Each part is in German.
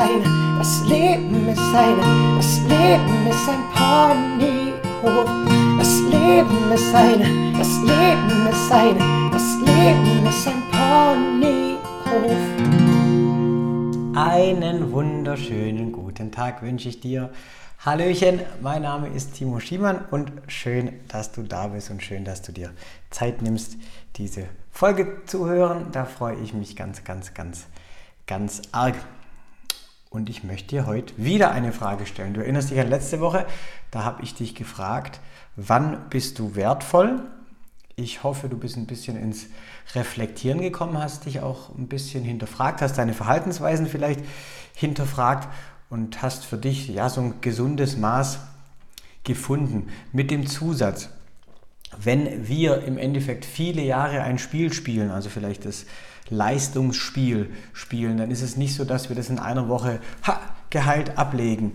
eine, das Leben ist eine, das Leben ist ein Ponyhof. Das Leben ist eine, das Leben ist eine, das Leben ist ein Ponyhof. Einen wunderschönen guten Tag wünsche ich dir. Hallöchen, mein Name ist Timo Schiemann und schön, dass du da bist und schön, dass du dir Zeit nimmst, diese Folge zu hören. Da freue ich mich ganz, ganz, ganz, ganz arg. Und ich möchte dir heute wieder eine Frage stellen. Du erinnerst dich an letzte Woche, da habe ich dich gefragt, wann bist du wertvoll? Ich hoffe, du bist ein bisschen ins Reflektieren gekommen, hast dich auch ein bisschen hinterfragt, hast deine Verhaltensweisen vielleicht hinterfragt und hast für dich ja so ein gesundes Maß gefunden mit dem Zusatz, wenn wir im Endeffekt viele Jahre ein Spiel spielen, also vielleicht das Leistungsspiel spielen, dann ist es nicht so, dass wir das in einer Woche ha, geheilt ablegen.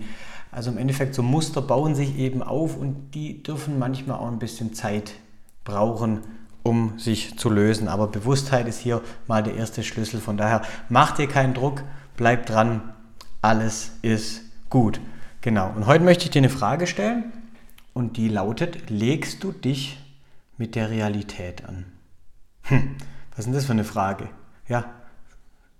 Also im Endeffekt so Muster bauen sich eben auf und die dürfen manchmal auch ein bisschen Zeit brauchen, um sich zu lösen. Aber Bewusstheit ist hier mal der erste Schlüssel. Von daher mach dir keinen Druck, bleib dran, alles ist gut. Genau. Und heute möchte ich dir eine Frage stellen und die lautet, legst du dich mit der Realität an? Hm, was ist denn das für eine Frage? Ja,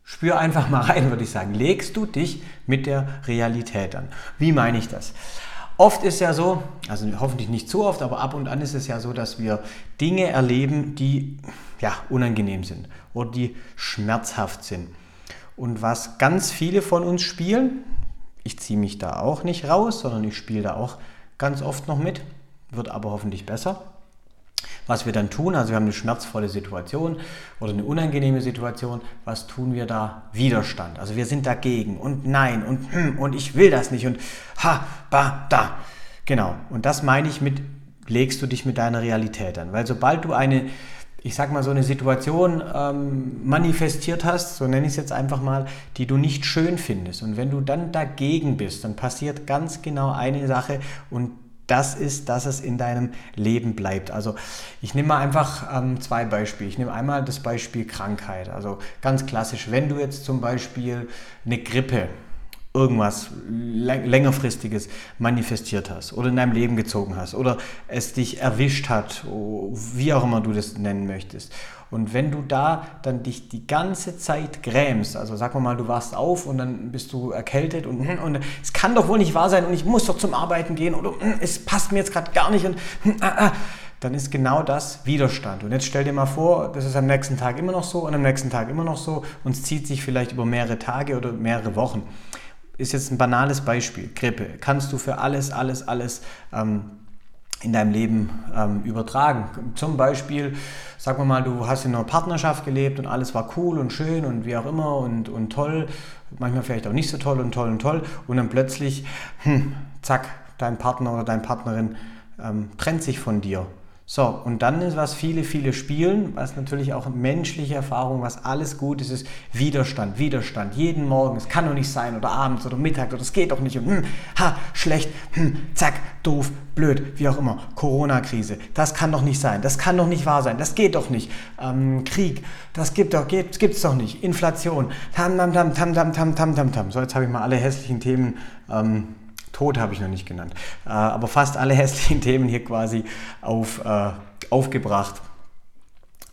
spür einfach mal rein, würde ich sagen. Legst du dich mit der Realität an? Wie meine ich das? Oft ist ja so, also hoffentlich nicht zu oft, aber ab und an ist es ja so, dass wir Dinge erleben, die ja unangenehm sind oder die schmerzhaft sind. Und was ganz viele von uns spielen, ich ziehe mich da auch nicht raus, sondern ich spiele da auch ganz oft noch mit, wird aber hoffentlich besser was wir dann tun, also wir haben eine schmerzvolle Situation oder eine unangenehme Situation, was tun wir da? Widerstand. Also wir sind dagegen und nein und hm, und ich will das nicht und ha, ba, da. Genau. Und das meine ich mit, legst du dich mit deiner Realität an. Weil sobald du eine, ich sag mal, so eine Situation ähm, manifestiert hast, so nenne ich es jetzt einfach mal, die du nicht schön findest. Und wenn du dann dagegen bist, dann passiert ganz genau eine Sache und das ist, dass es in deinem Leben bleibt. Also ich nehme mal einfach ähm, zwei Beispiele. Ich nehme einmal das Beispiel Krankheit. Also ganz klassisch, wenn du jetzt zum Beispiel eine Grippe, irgendwas längerfristiges manifestiert hast oder in deinem Leben gezogen hast oder es dich erwischt hat, wie auch immer du das nennen möchtest und wenn du da dann dich die ganze Zeit grämst, also sag mal, du warst auf und dann bist du erkältet und, und es kann doch wohl nicht wahr sein und ich muss doch zum Arbeiten gehen oder es passt mir jetzt gerade gar nicht und hm, ah, ah, dann ist genau das Widerstand. Und jetzt stell dir mal vor, das ist am nächsten Tag immer noch so und am nächsten Tag immer noch so und es zieht sich vielleicht über mehrere Tage oder mehrere Wochen. Ist jetzt ein banales Beispiel, Grippe. Kannst du für alles, alles, alles ähm, in deinem Leben ähm, übertragen. Zum Beispiel, sagen wir mal, du hast in einer Partnerschaft gelebt und alles war cool und schön und wie auch immer und, und toll, manchmal vielleicht auch nicht so toll und toll und toll und dann plötzlich, hm, zack, dein Partner oder deine Partnerin ähm, trennt sich von dir so, und dann ist, was viele, viele spielen, was natürlich auch menschliche Erfahrung, was alles gut ist, ist Widerstand, Widerstand. Jeden Morgen, es kann doch nicht sein, oder abends oder Mittag, oder es geht doch nicht. Und, hm, ha, schlecht, hm, zack, doof, blöd, wie auch immer. Corona-Krise, das kann doch nicht sein, das kann doch nicht wahr sein, das geht doch nicht. Ähm, Krieg, das gibt doch, geht, gibt's doch nicht. Inflation, tam, tam, tam, tam, tam, tam, tam, tam, tam. So, jetzt habe ich mal alle hässlichen Themen ähm, Tod habe ich noch nicht genannt, äh, aber fast alle hässlichen Themen hier quasi auf, äh, aufgebracht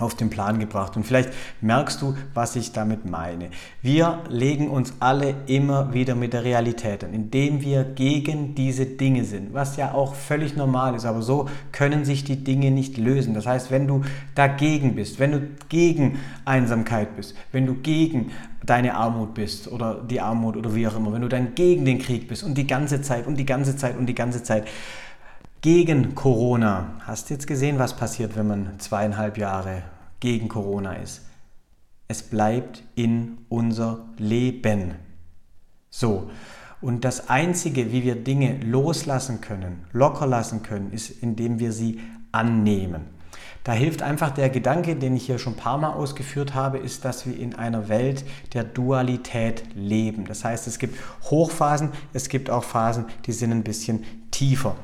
auf den Plan gebracht. Und vielleicht merkst du, was ich damit meine. Wir legen uns alle immer wieder mit der Realität an, indem wir gegen diese Dinge sind, was ja auch völlig normal ist. Aber so können sich die Dinge nicht lösen. Das heißt, wenn du dagegen bist, wenn du gegen Einsamkeit bist, wenn du gegen deine Armut bist oder die Armut oder wie auch immer, wenn du dann gegen den Krieg bist und die ganze Zeit und die ganze Zeit und die ganze Zeit gegen Corona. Hast jetzt gesehen, was passiert, wenn man zweieinhalb Jahre gegen Corona ist? Es bleibt in unser Leben. So. Und das Einzige, wie wir Dinge loslassen können, locker lassen können, ist, indem wir sie annehmen. Da hilft einfach der Gedanke, den ich hier schon ein paar Mal ausgeführt habe, ist, dass wir in einer Welt der Dualität leben. Das heißt, es gibt Hochphasen, es gibt auch Phasen, die sind ein bisschen tiefer.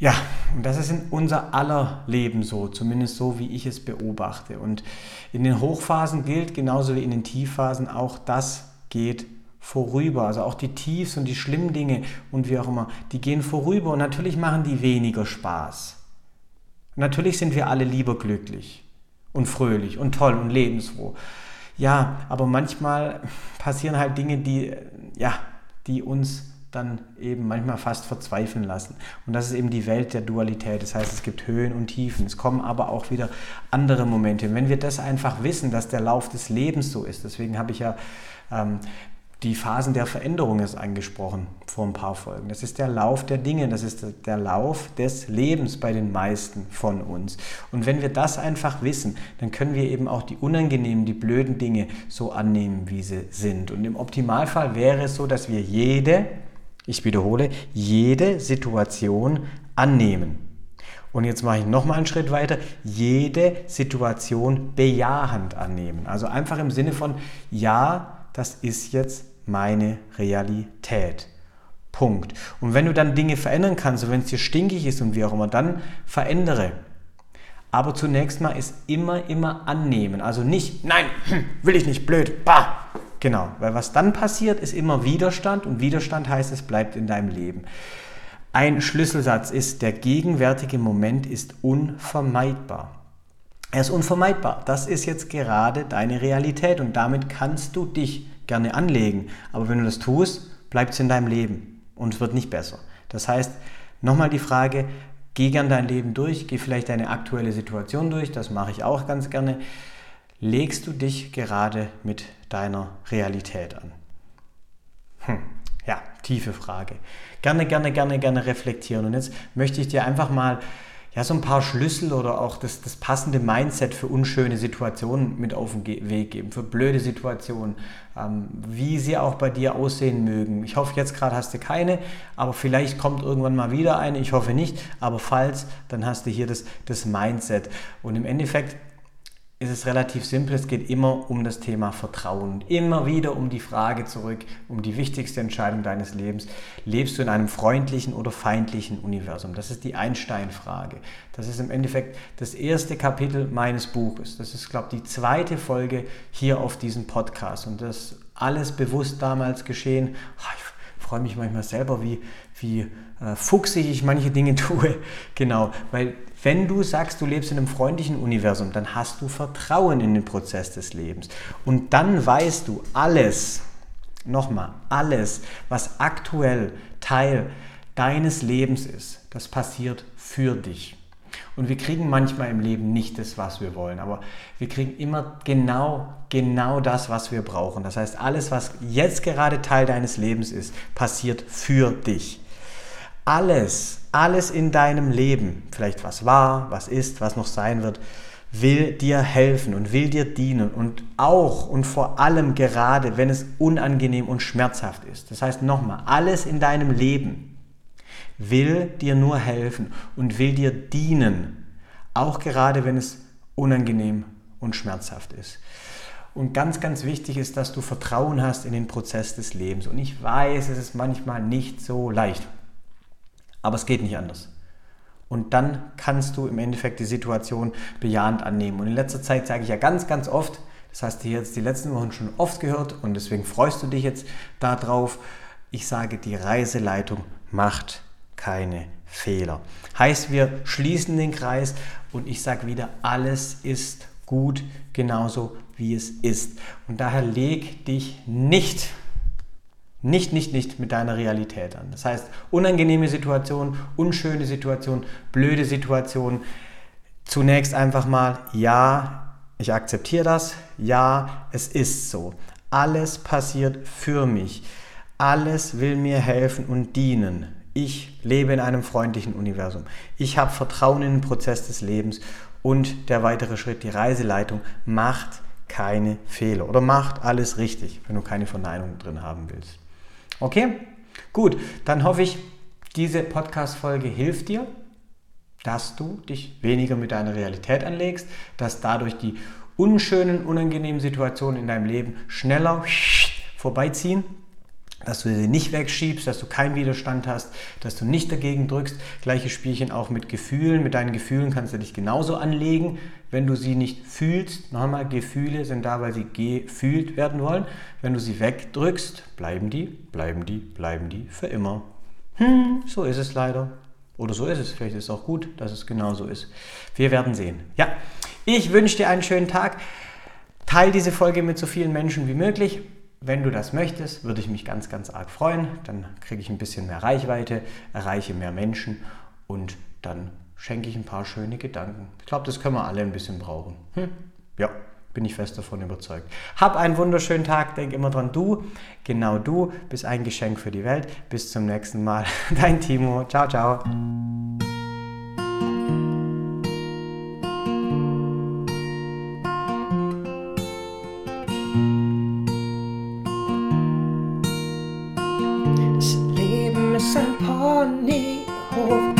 Ja, und das ist in unser aller Leben so, zumindest so, wie ich es beobachte. Und in den Hochphasen gilt genauso wie in den Tiefphasen auch, das geht vorüber. Also auch die Tiefs und die schlimmen Dinge und wie auch immer, die gehen vorüber und natürlich machen die weniger Spaß. Natürlich sind wir alle lieber glücklich und fröhlich und toll und lebensfroh. Ja, aber manchmal passieren halt Dinge, die, ja, die uns dann eben manchmal fast verzweifeln lassen. Und das ist eben die Welt der Dualität. Das heißt, es gibt Höhen und Tiefen. Es kommen aber auch wieder andere Momente. Und wenn wir das einfach wissen, dass der Lauf des Lebens so ist, deswegen habe ich ja ähm, die Phasen der Veränderung ist angesprochen vor ein paar Folgen. Das ist der Lauf der Dinge, das ist der Lauf des Lebens bei den meisten von uns. Und wenn wir das einfach wissen, dann können wir eben auch die unangenehmen, die blöden Dinge so annehmen, wie sie sind. Und im Optimalfall wäre es so, dass wir jede, ich wiederhole, jede Situation annehmen. Und jetzt mache ich nochmal einen Schritt weiter. Jede Situation bejahend annehmen. Also einfach im Sinne von, ja, das ist jetzt meine Realität. Punkt. Und wenn du dann Dinge verändern kannst, und wenn es dir stinkig ist und wie auch immer, dann verändere. Aber zunächst mal ist immer, immer annehmen. Also nicht, nein, will ich nicht, blöd, bah. Genau, weil was dann passiert, ist immer Widerstand und Widerstand heißt, es bleibt in deinem Leben. Ein Schlüsselsatz ist, der gegenwärtige Moment ist unvermeidbar. Er ist unvermeidbar. Das ist jetzt gerade deine Realität und damit kannst du dich gerne anlegen. Aber wenn du das tust, bleibt es in deinem Leben und es wird nicht besser. Das heißt, nochmal die Frage, geh gern dein Leben durch, geh vielleicht deine aktuelle Situation durch, das mache ich auch ganz gerne. Legst du dich gerade mit deiner Realität an? Hm. Ja, tiefe Frage. Gerne, gerne, gerne, gerne reflektieren. Und jetzt möchte ich dir einfach mal ja, so ein paar Schlüssel oder auch das, das passende Mindset für unschöne Situationen mit auf den Weg geben, für blöde Situationen, ähm, wie sie auch bei dir aussehen mögen. Ich hoffe, jetzt gerade hast du keine, aber vielleicht kommt irgendwann mal wieder eine. Ich hoffe nicht, aber falls, dann hast du hier das, das Mindset. Und im Endeffekt ist es relativ simpel. Es geht immer um das Thema Vertrauen. Immer wieder um die Frage zurück, um die wichtigste Entscheidung deines Lebens. Lebst du in einem freundlichen oder feindlichen Universum? Das ist die Einstein-Frage. Das ist im Endeffekt das erste Kapitel meines Buches. Das ist, glaube ich, die zweite Folge hier auf diesem Podcast. Und das alles bewusst damals geschehen. Ich freue mich manchmal selber, wie, wie äh, fuchsig ich manche Dinge tue. Genau, weil wenn du sagst, du lebst in einem freundlichen Universum, dann hast du Vertrauen in den Prozess des Lebens. Und dann weißt du alles, nochmal, alles, was aktuell Teil deines Lebens ist, das passiert für dich. Und wir kriegen manchmal im Leben nicht das, was wir wollen, aber wir kriegen immer genau, genau das, was wir brauchen. Das heißt, alles, was jetzt gerade Teil deines Lebens ist, passiert für dich. Alles, alles in deinem Leben, vielleicht was war, was ist, was noch sein wird, will dir helfen und will dir dienen und auch und vor allem gerade, wenn es unangenehm und schmerzhaft ist. Das heißt nochmal, alles in deinem Leben will dir nur helfen und will dir dienen, auch gerade wenn es unangenehm und schmerzhaft ist. Und ganz, ganz wichtig ist, dass du Vertrauen hast in den Prozess des Lebens. Und ich weiß, es ist manchmal nicht so leicht. Aber es geht nicht anders. Und dann kannst du im Endeffekt die Situation bejahend annehmen. Und in letzter Zeit sage ich ja ganz, ganz oft, das hast du jetzt die letzten Wochen schon oft gehört und deswegen freust du dich jetzt darauf. Ich sage, die Reiseleitung macht keine Fehler. Heißt, wir schließen den Kreis und ich sage wieder, alles ist gut, genauso wie es ist. Und daher leg dich nicht nicht, nicht, nicht mit deiner Realität an. Das heißt, unangenehme Situationen, unschöne Situationen, blöde Situationen. Zunächst einfach mal, ja, ich akzeptiere das, ja, es ist so. Alles passiert für mich. Alles will mir helfen und dienen. Ich lebe in einem freundlichen Universum. Ich habe Vertrauen in den Prozess des Lebens und der weitere Schritt, die Reiseleitung, macht keine Fehler oder macht alles richtig, wenn du keine Verneinung drin haben willst. Okay? Gut, dann hoffe ich, diese Podcast-Folge hilft dir, dass du dich weniger mit deiner Realität anlegst, dass dadurch die unschönen, unangenehmen Situationen in deinem Leben schneller vorbeiziehen dass du sie nicht wegschiebst, dass du keinen Widerstand hast, dass du nicht dagegen drückst. Gleiches Spielchen auch mit Gefühlen. Mit deinen Gefühlen kannst du dich genauso anlegen, wenn du sie nicht fühlst. Nochmal, Gefühle sind da, weil sie gefühlt werden wollen. Wenn du sie wegdrückst, bleiben die, bleiben die, bleiben die für immer. Hm, so ist es leider. Oder so ist es. Vielleicht ist es auch gut, dass es genau so ist. Wir werden sehen. Ja, ich wünsche dir einen schönen Tag. Teil diese Folge mit so vielen Menschen wie möglich. Wenn du das möchtest, würde ich mich ganz, ganz arg freuen. Dann kriege ich ein bisschen mehr Reichweite, erreiche mehr Menschen und dann schenke ich ein paar schöne Gedanken. Ich glaube, das können wir alle ein bisschen brauchen. Hm? Ja, bin ich fest davon überzeugt. Hab einen wunderschönen Tag. Denk immer dran, du, genau du, bist ein Geschenk für die Welt. Bis zum nächsten Mal. Dein Timo. Ciao, ciao. ist ein Ponyhof.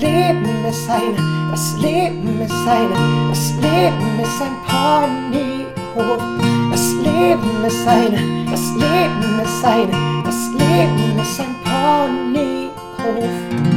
Leben ist ein, das Leben ist ein, das Leben ist ein Ponyhof. Das Leben ist ein, das Leben ist ein, das Leben ist ein Ponyhof.